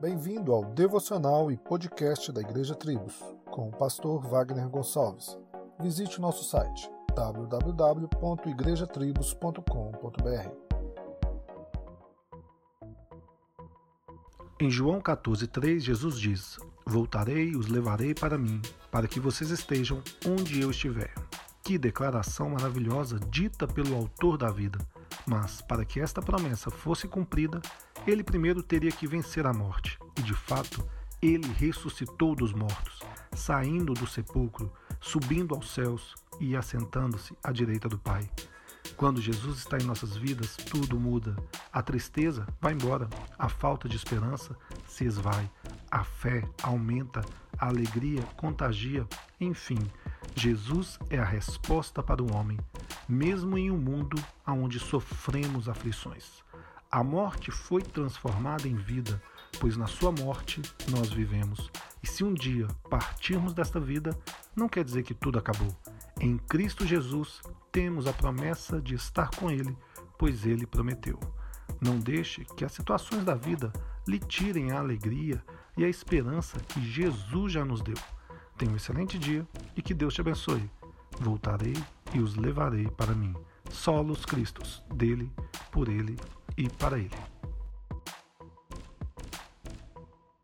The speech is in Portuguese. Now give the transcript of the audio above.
Bem-vindo ao devocional e podcast da Igreja Tribos, com o pastor Wagner Gonçalves. Visite nosso site www.igrejatribos.com.br. Em João 14,3, Jesus diz: Voltarei e os levarei para mim, para que vocês estejam onde eu estiver. Que declaração maravilhosa dita pelo Autor da vida! Mas, para que esta promessa fosse cumprida, ele primeiro teria que vencer a morte. E, de fato, ele ressuscitou dos mortos, saindo do sepulcro, subindo aos céus e assentando-se à direita do Pai. Quando Jesus está em nossas vidas, tudo muda. A tristeza vai embora, a falta de esperança se esvai, a fé aumenta, a alegria contagia, enfim, Jesus é a resposta para o homem, mesmo em um mundo onde sofremos aflições. A morte foi transformada em vida, pois na sua morte nós vivemos. E se um dia partirmos desta vida, não quer dizer que tudo acabou. Em Cristo Jesus temos a promessa de estar com Ele, pois Ele prometeu. Não deixe que as situações da vida lhe tirem a alegria e a esperança que Jesus já nos deu. Tenha um excelente dia e que Deus te abençoe. Voltarei e os levarei para mim. Solos Cristos, dele, por ele e para ele.